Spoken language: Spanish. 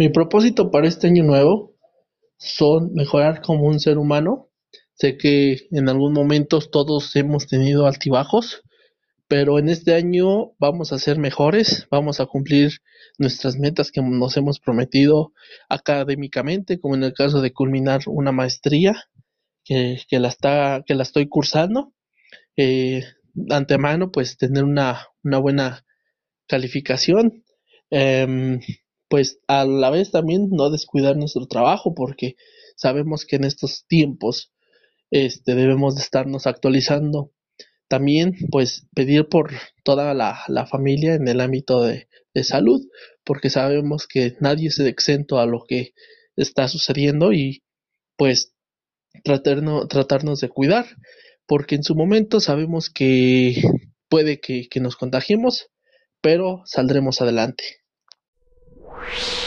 Mi propósito para este año nuevo son mejorar como un ser humano. Sé que en algún momento todos hemos tenido altibajos, pero en este año vamos a ser mejores, vamos a cumplir nuestras metas que nos hemos prometido académicamente, como en el caso de culminar una maestría que, que la está que la estoy cursando. Eh, antemano, pues tener una, una buena calificación. Em, pues a la vez también no descuidar nuestro trabajo porque sabemos que en estos tiempos este, debemos de estarnos actualizando. También pues pedir por toda la, la familia en el ámbito de, de salud porque sabemos que nadie es exento a lo que está sucediendo y pues tratarnos, tratarnos de cuidar porque en su momento sabemos que puede que, que nos contagiemos pero saldremos adelante. Shh.